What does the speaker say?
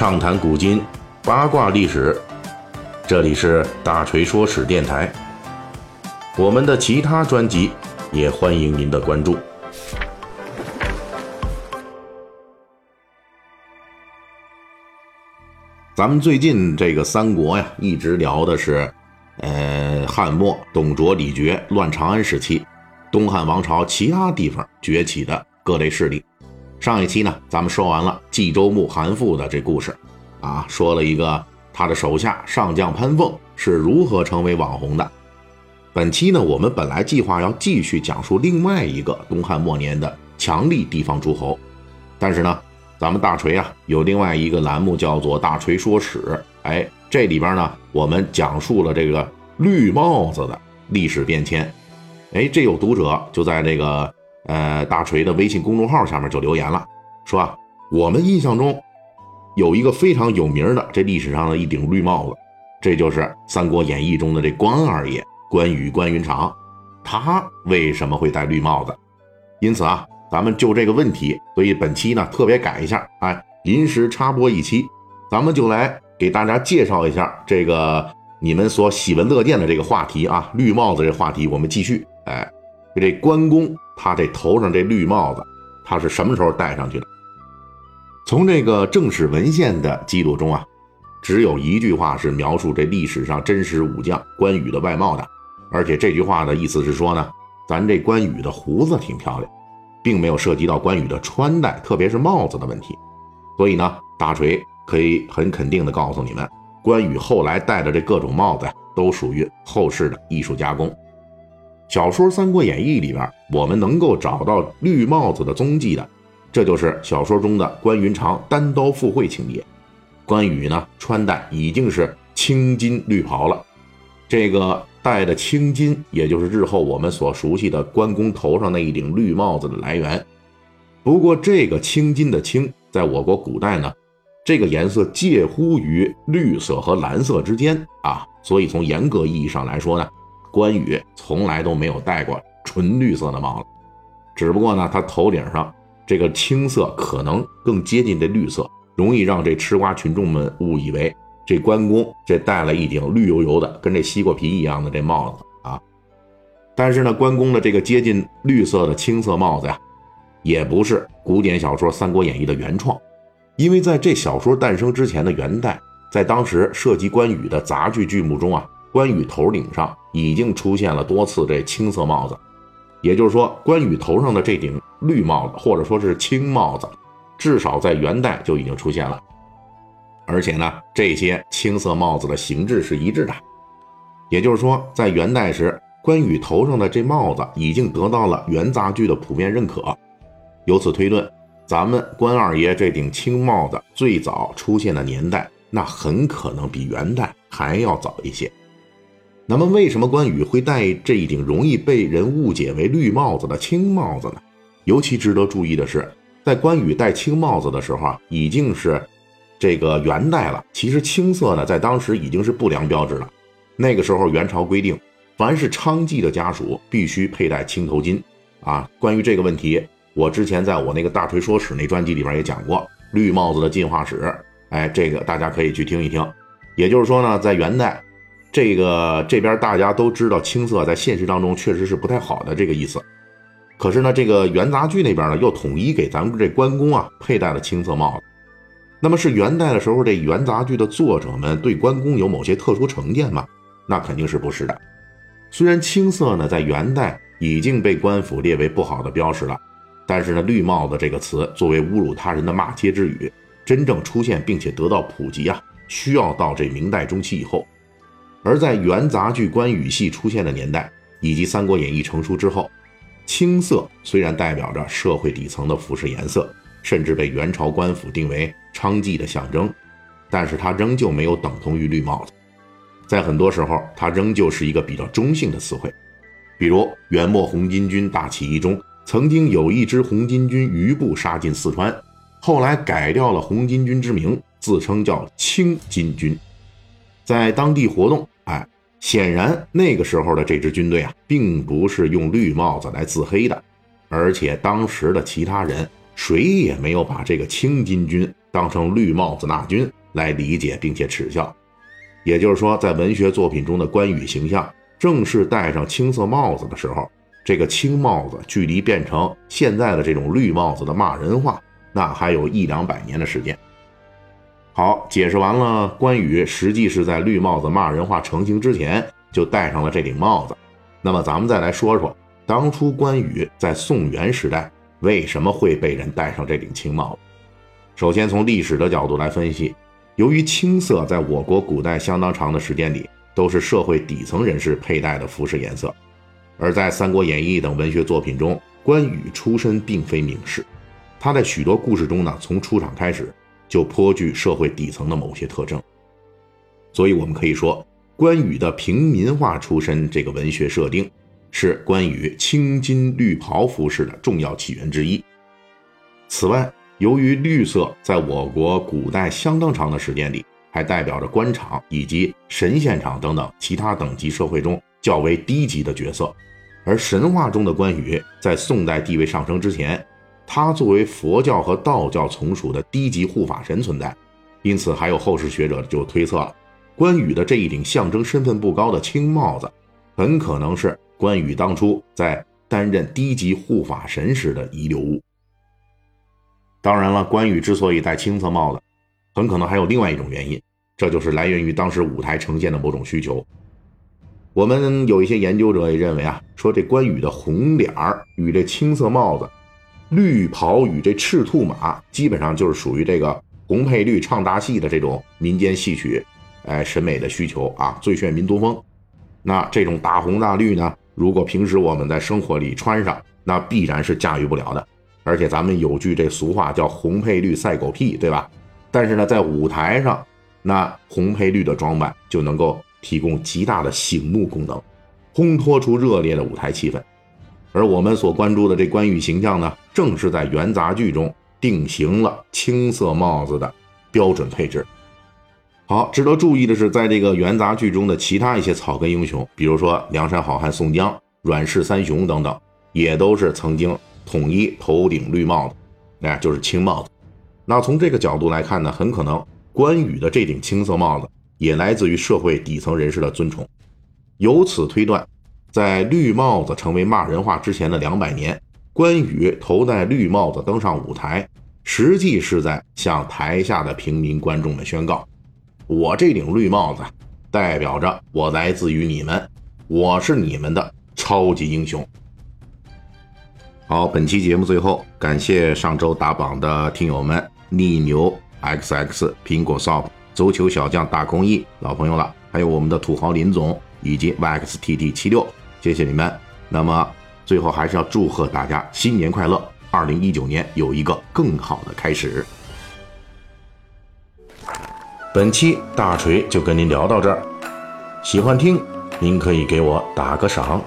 畅谈古今，八卦历史。这里是大锤说史电台。我们的其他专辑也欢迎您的关注。咱们最近这个三国呀，一直聊的是，呃，汉末董卓、李傕乱长安时期，东汉王朝其他地方崛起的各类势力。上一期呢，咱们说完了冀州牧韩馥的这故事，啊，说了一个他的手下上将潘凤是如何成为网红的。本期呢，我们本来计划要继续讲述另外一个东汉末年的强力地方诸侯，但是呢，咱们大锤啊有另外一个栏目叫做“大锤说史”，哎，这里边呢，我们讲述了这个绿帽子的历史变迁。哎，这有读者就在这个。呃，大锤的微信公众号下面就留言了，说啊，我们印象中有一个非常有名的这历史上的一顶绿帽子，这就是《三国演义》中的这关二爷关羽关云长，他为什么会戴绿帽子？因此啊，咱们就这个问题，所以本期呢特别改一下，哎，临时插播一期，咱们就来给大家介绍一下这个你们所喜闻乐见的这个话题啊，绿帽子这话题，我们继续，哎。这关公，他这头上这绿帽子，他是什么时候戴上去的？从这个正史文献的记录中啊，只有一句话是描述这历史上真实武将关羽的外貌的，而且这句话的意思是说呢，咱这关羽的胡子挺漂亮，并没有涉及到关羽的穿戴，特别是帽子的问题。所以呢，大锤可以很肯定的告诉你们，关羽后来戴的这各种帽子，都属于后世的艺术加工。小说《三国演义》里边，我们能够找到绿帽子的踪迹的，这就是小说中的关云长单刀赴会情节。关羽呢，穿戴已经是青金绿袍了，这个戴的青金，也就是日后我们所熟悉的关公头上那一顶绿帽子的来源。不过，这个青金的青，在我国古代呢，这个颜色介乎于绿色和蓝色之间啊，所以从严格意义上来说呢。关羽从来都没有戴过纯绿色的帽子，只不过呢，他头顶上这个青色可能更接近这绿色，容易让这吃瓜群众们误以为这关公这戴了一顶绿油油的、跟这西瓜皮一样的这帽子啊。但是呢，关公的这个接近绿色的青色帽子呀，也不是古典小说《三国演义》的原创，因为在这小说诞生之前的元代，在当时涉及关羽的杂剧剧目中啊。关羽头顶上已经出现了多次这青色帽子，也就是说，关羽头上的这顶绿帽子或者说是青帽子，至少在元代就已经出现了。而且呢，这些青色帽子的形制是一致的，也就是说，在元代时，关羽头上的这帽子已经得到了元杂剧的普遍认可。由此推论，咱们关二爷这顶青帽子最早出现的年代，那很可能比元代还要早一些。那么，为什么关羽会戴这一顶容易被人误解为绿帽子的青帽子呢？尤其值得注意的是，在关羽戴青帽子的时候啊，已经是这个元代了。其实青色呢，在当时已经是不良标志了。那个时候，元朝规定，凡是娼妓的家属必须佩戴青头巾。啊，关于这个问题，我之前在我那个大锤说史那专辑里边也讲过绿帽子的进化史。哎，这个大家可以去听一听。也就是说呢，在元代。这个这边大家都知道，青色在现实当中确实是不太好的这个意思。可是呢，这个元杂剧那边呢，又统一给咱们这关公啊佩戴了青色帽子。那么是元代的时候，这元杂剧的作者们对关公有某些特殊成见吗？那肯定是不是的。虽然青色呢在元代已经被官府列为不好的标识了，但是呢，绿帽子这个词作为侮辱他人的骂街之语，真正出现并且得到普及啊，需要到这明代中期以后。而在元杂剧关羽戏出现的年代，以及《三国演义》成熟之后，青色虽然代表着社会底层的服饰颜色，甚至被元朝官府定为娼妓的象征，但是它仍旧没有等同于绿帽子。在很多时候，它仍旧是一个比较中性的词汇。比如元末红巾军大起义中，曾经有一支红巾军余部杀进四川，后来改掉了红巾军之名，自称叫青巾军。在当地活动，哎，显然那个时候的这支军队啊，并不是用绿帽子来自黑的，而且当时的其他人谁也没有把这个青巾军当成绿帽子纳军来理解并且耻笑。也就是说，在文学作品中的关羽形象正式戴上青色帽子的时候，这个青帽子距离变成现在的这种绿帽子的骂人话，那还有一两百年的时间。好，解释完了，关羽实际是在绿帽子骂人话成型之前就戴上了这顶帽子。那么，咱们再来说说，当初关羽在宋元时代为什么会被人戴上这顶青帽？首先，从历史的角度来分析。由于青色在我国古代相当长的时间里都是社会底层人士佩戴的服饰颜色，而在《三国演义》等文学作品中，关羽出身并非名士，他在许多故事中呢，从出场开始就颇具社会底层的某些特征，所以我们可以说，关羽的平民化出身这个文学设定是关羽青金绿袍服饰的重要起源之一。此外，由于绿色在我国古代相当长的时间里，还代表着官场以及神仙场等等其他等级社会中较为低级的角色，而神话中的关羽在宋代地位上升之前，他作为佛教和道教从属的低级护法神存在，因此还有后世学者就推测了，关羽的这一顶象征身份不高的青帽子，很可能是关羽当初在担任低级护法神时的遗留物。当然了，关羽之所以戴青色帽子，很可能还有另外一种原因，这就是来源于当时舞台呈现的某种需求。我们有一些研究者也认为啊，说这关羽的红脸儿与这青色帽子、绿袍与这赤兔马，基本上就是属于这个红配绿唱大戏的这种民间戏曲，哎，审美的需求啊，最炫民族风。那这种大红大绿呢，如果平时我们在生活里穿上，那必然是驾驭不了的。而且咱们有句这俗话叫“红配绿赛狗屁”，对吧？但是呢，在舞台上，那红配绿的装扮就能够提供极大的醒目功能，烘托出热烈的舞台气氛。而我们所关注的这关羽形象呢，正是在元杂剧中定型了青色帽子的标准配置。好，值得注意的是，在这个元杂剧中的其他一些草根英雄，比如说梁山好汉宋江、阮氏三雄等等，也都是曾经。统一头顶绿帽子，哎，就是青帽子。那从这个角度来看呢，很可能关羽的这顶青色帽子也来自于社会底层人士的尊崇。由此推断，在绿帽子成为骂人话之前的两百年，关羽头戴绿帽子登上舞台，实际是在向台下的平民观众们宣告：我这顶绿帽子代表着我来自于你们，我是你们的超级英雄。好，本期节目最后感谢上周打榜的听友们：逆牛 xx、苹果 s o p 足球小将大空翼老朋友了，还有我们的土豪林总以及 yxtt 七六，谢谢你们。那么最后还是要祝贺大家新年快乐，二零一九年有一个更好的开始。本期大锤就跟您聊到这儿，喜欢听您可以给我打个赏。